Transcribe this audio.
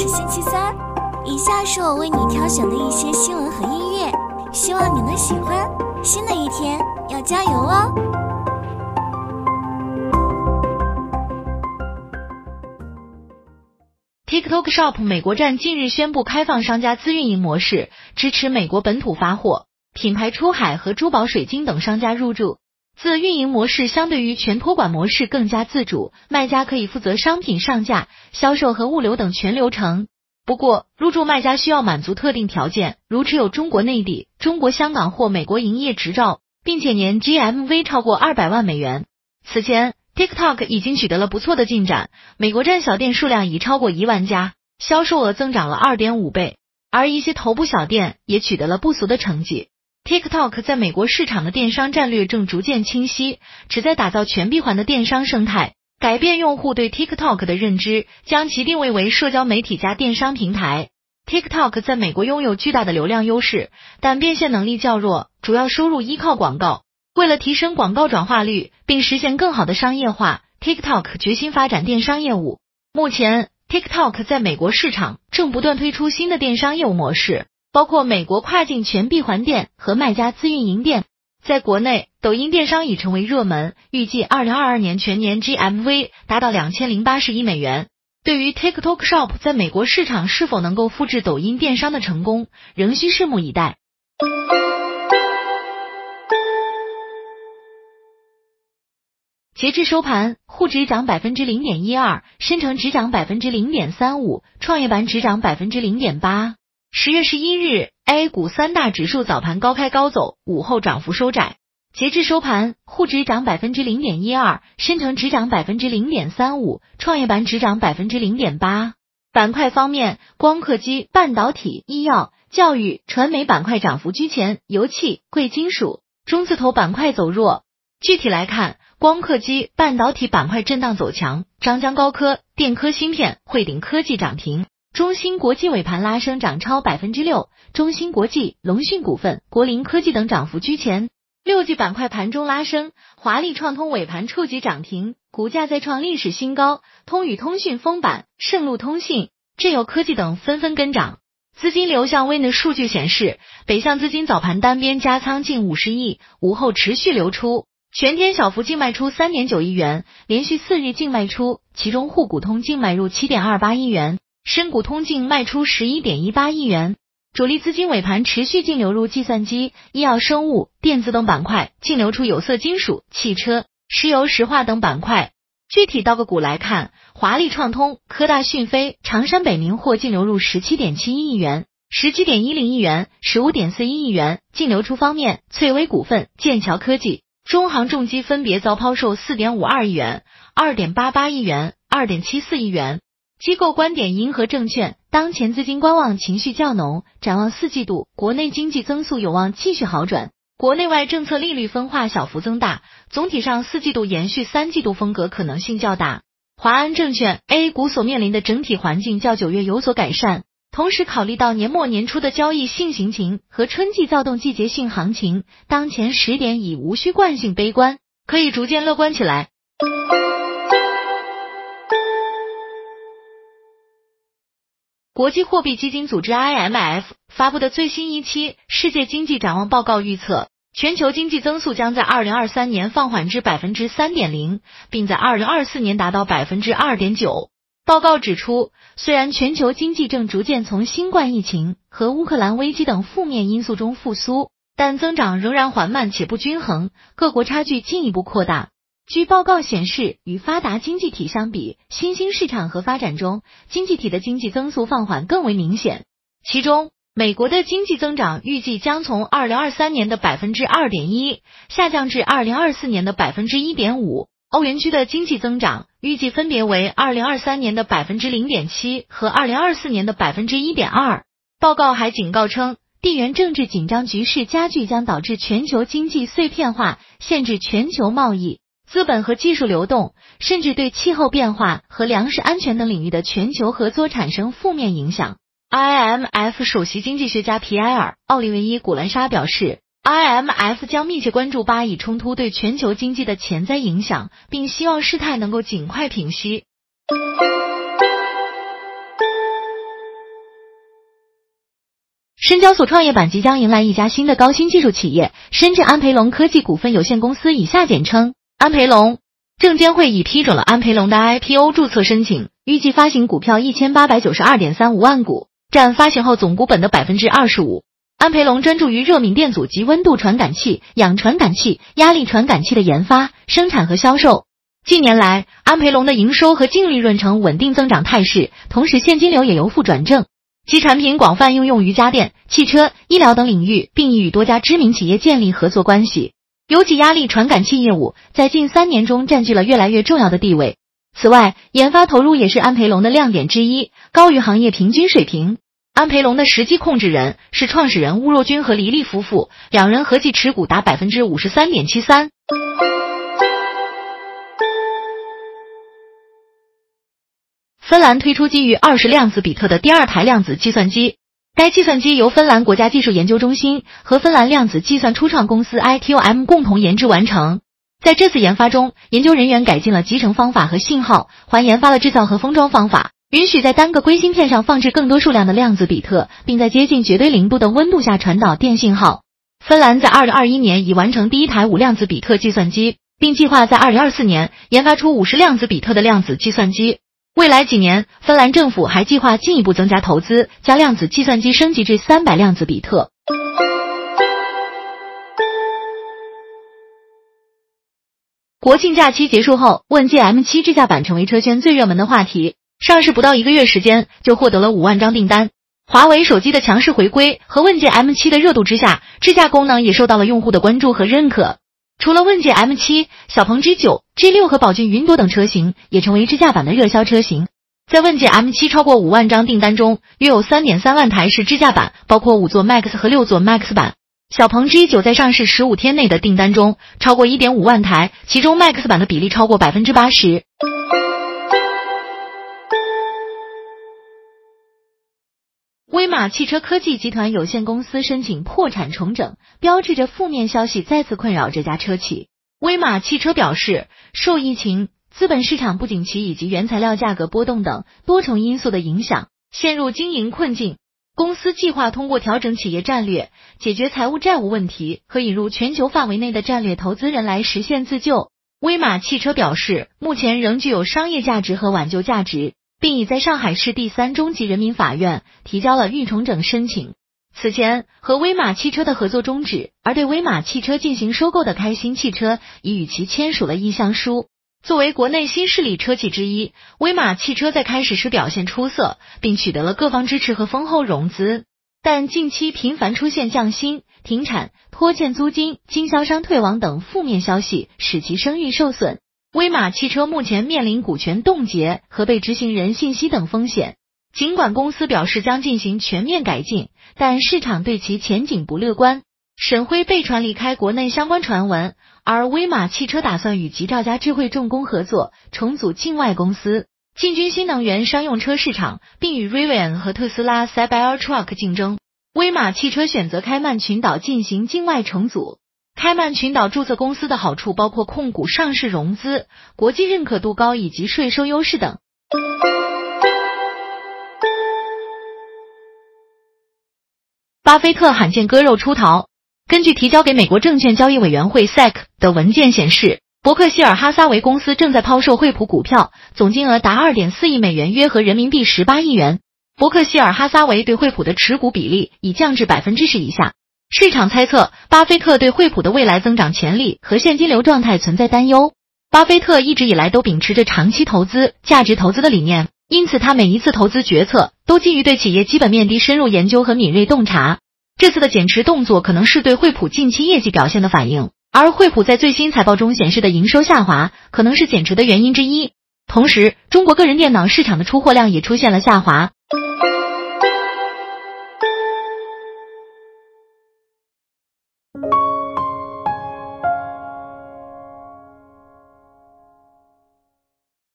是星期三，以下是我为你挑选的一些新闻和音乐，希望你能喜欢。新的一天要加油哦！TikTok Shop 美国站近日宣布开放商家自运营模式，支持美国本土发货、品牌出海和珠宝、水晶等商家入驻。自运营模式相对于全托管模式更加自主，卖家可以负责商品上架、销售和物流等全流程。不过，入驻卖家需要满足特定条件，如持有中国内地、中国香港或美国营业执照，并且年 GMV 超过二百万美元。此前，TikTok 已经取得了不错的进展，美国站小店数量已超过一万家，销售额增长了二点五倍，而一些头部小店也取得了不俗的成绩。TikTok 在美国市场的电商战略正逐渐清晰，旨在打造全闭环的电商生态，改变用户对 TikTok 的认知，将其定位为社交媒体加电商平台。TikTok 在美国拥有巨大的流量优势，但变现能力较弱，主要收入依靠广告。为了提升广告转化率，并实现更好的商业化，TikTok 决心发展电商业务。目前，TikTok 在美国市场正不断推出新的电商业务模式。包括美国跨境全闭环店和卖家自运营店，在国内，抖音电商已成为热门，预计二零二二年全年 GMV 达到两千零八十亿美元。对于 TikTok Shop 在美国市场是否能够复制抖音电商的成功，仍需拭目以待。截至收盘，沪指涨百分之零点一二，深成指涨百分之零点三五，创业板指涨百分之零点八。十月十一日，A 股三大指数早盘高开高走，午后涨幅收窄。截至收盘，沪指涨百分之零点一二，深成指涨百分之零点三五，创业板指涨百分之零点八。板块方面，光刻机、半导体、医药、教育、传媒板块涨幅居前，油气、贵金属、中字头板块走弱。具体来看，光刻机、半导体板块震荡走强，张江高科、电科芯片、汇顶科技涨停。中芯国际尾盘拉升，涨超百分之六。中芯国际、龙讯股份、国林科技等涨幅居前。六 G 板块盘中拉升，华丽创通尾盘触及涨停，股价再创历史新高。通宇通讯封板，盛路通信、智友科技等纷纷跟涨。资金流向微的数据显示，北向资金早盘单边加仓近五十亿，午后持续流出，全天小幅净卖出三点九亿元，连续四日净卖出，其中沪股通净买入七点二八亿元。深股通净卖出十一点一八亿元，主力资金尾盘持续净流入计算机、医药、生物、电子等板块，净流出有色金属、汽车、石油石化等板块。具体到个股来看，华丽创通、科大讯飞、长山北明获净流入十七点七一亿元、十七点一零亿元、十五点四一亿元。净流出方面，翠微股份、剑桥科技、中航重机分别遭抛售四点五二亿元、二点八八亿元、二点七四亿元。机构观点：银河证券当前资金观望情绪较浓，展望四季度国内经济增速有望继续好转，国内外政策利率分化小幅增大，总体上四季度延续三季度风格可能性较大。华安证券 A 股所面临的整体环境较九月有所改善，同时考虑到年末年初的交易性行情和春季躁动季节性行情，当前时点已无需惯性悲观，可以逐渐乐观起来。国际货币基金组织 IMF 发布的最新一期世界经济展望报告预测，全球经济增速将在二零二三年放缓至百分之三点零，并在二零二四年达到百分之二点九。报告指出，虽然全球经济正逐渐从新冠疫情和乌克兰危机等负面因素中复苏，但增长仍然缓慢且不均衡，各国差距进一步扩大。据报告显示，与发达经济体相比，新兴市场和发展中经济体的经济增速放缓更为明显。其中，美国的经济增长预计将从二零二三年的百分之二点一下降至二零二四年的百分之一点五。欧元区的经济增长预计分别为二零二三年的百分之零点七和二零二四年的百分之一点二。报告还警告称，地缘政治紧张局势加剧将导致全球经济碎片化，限制全球贸易。资本和技术流动，甚至对气候变化和粮食安全等领域的全球合作产生负面影响。IMF 首席经济学家皮埃尔·奥利维伊·古兰莎表示，IMF 将密切关注巴以冲突对全球经济的潜在影响，并希望事态能够尽快平息。深交所创业板即将迎来一家新的高新技术企业——深圳安培龙科技股份有限公司（以下简称安培龙）。证监会已批准了安培龙的 IPO 注册申请，预计发行股票一千八百九十二点三五万股，占发行后总股本的百分之二十五。安培龙专注于热敏电阻及温度传感器、氧传感器、压力传感器的研发、生产和销售。近年来，安培龙的营收和净利润呈稳定增长态势，同时现金流也由负转正。其产品广泛应用于家电、汽车、医疗等领域，并已与多家知名企业建立合作关系。尤其压力传感器业务在近三年中占据了越来越重要的地位。此外，研发投入也是安培龙的亮点之一，高于行业平均水平。安培龙的实际控制人是创始人邬若军和黎丽夫妇，两人合计持股达百分之五十三点七三。芬兰推出基于二十量子比特的第二台量子计算机。该计算机由芬兰国家技术研究中心和芬兰量子计算初创公司 ITOM 共同研制完成。在这次研发中，研究人员改进了集成方法和信号，还研发了制造和封装方法，允许在单个硅芯片上放置更多数量的量子比特，并在接近绝对零度的温度下传导电信号。芬兰在二零二一年已完成第一台五量子比特计算机，并计划在二零二四年研发出五十量子比特的量子计算机。未来几年，芬兰政府还计划进一步增加投资，将量子计算机升级至三百量子比特。国庆假期结束后，问界 M7 智驾版成为车圈最热门的话题。上市不到一个月时间，就获得了五万张订单。华为手机的强势回归和问界 M7 的热度之下，智驾功能也受到了用户的关注和认可。除了问界 M7、小鹏 G9、G6 和宝骏云朵等车型也成为智驾版的热销车型，在问界 M7 超过五万张订单中，约有三点三万台是智驾版，包括五座 Max 和六座 Max 版。小鹏 G9 在上市十五天内的订单中超过一点五万台，其中 Max 版的比例超过百分之八十。威马汽车科技集团有限公司申请破产重整，标志着负面消息再次困扰这家车企。威马汽车表示，受疫情、资本市场不景气以及原材料价格波动等多重因素的影响，陷入经营困境。公司计划通过调整企业战略、解决财务债务问题和引入全球范围内的战略投资人来实现自救。威马汽车表示，目前仍具有商业价值和挽救价值。并已在上海市第三中级人民法院提交了预重整申请。此前和威马汽车的合作终止，而对威马汽车进行收购的开心汽车已与其签署了意向书。作为国内新势力车企之一，威马汽车在开始时表现出色，并取得了各方支持和丰厚融资。但近期频繁出现降薪、停产、拖欠租金、经销商退网等负面消息，使其声誉受损。威马汽车目前面临股权冻结和被执行人信息等风险。尽管公司表示将进行全面改进，但市场对其前景不乐观。沈辉被传离开国内相关传闻，而威马汽车打算与吉兆家智慧重工合作，重组境外公司，进军新能源商用车市场，并与 Rivian 和特斯拉 Cybertruck 竞争。威马汽车选择开曼群岛进行境外重组。开曼群岛注册公司的好处包括控股、上市、融资、国际认可度高以及税收优势等。巴菲特罕见割肉出逃。根据提交给美国证券交易委员会 SEC 的文件显示，伯克希尔哈撒韦公司正在抛售惠普股票，总金额达二点四亿美元，约合人民币十八亿元。伯克希尔哈撒韦对惠普的持股比例已降至百分之十以下。市场猜测，巴菲特对惠普的未来增长潜力和现金流状态存在担忧。巴菲特一直以来都秉持着长期投资、价值投资的理念，因此他每一次投资决策都基于对企业基本面的深入研究和敏锐洞察。这次的减持动作可能是对惠普近期业绩表现的反应，而惠普在最新财报中显示的营收下滑可能是减持的原因之一。同时，中国个人电脑市场的出货量也出现了下滑。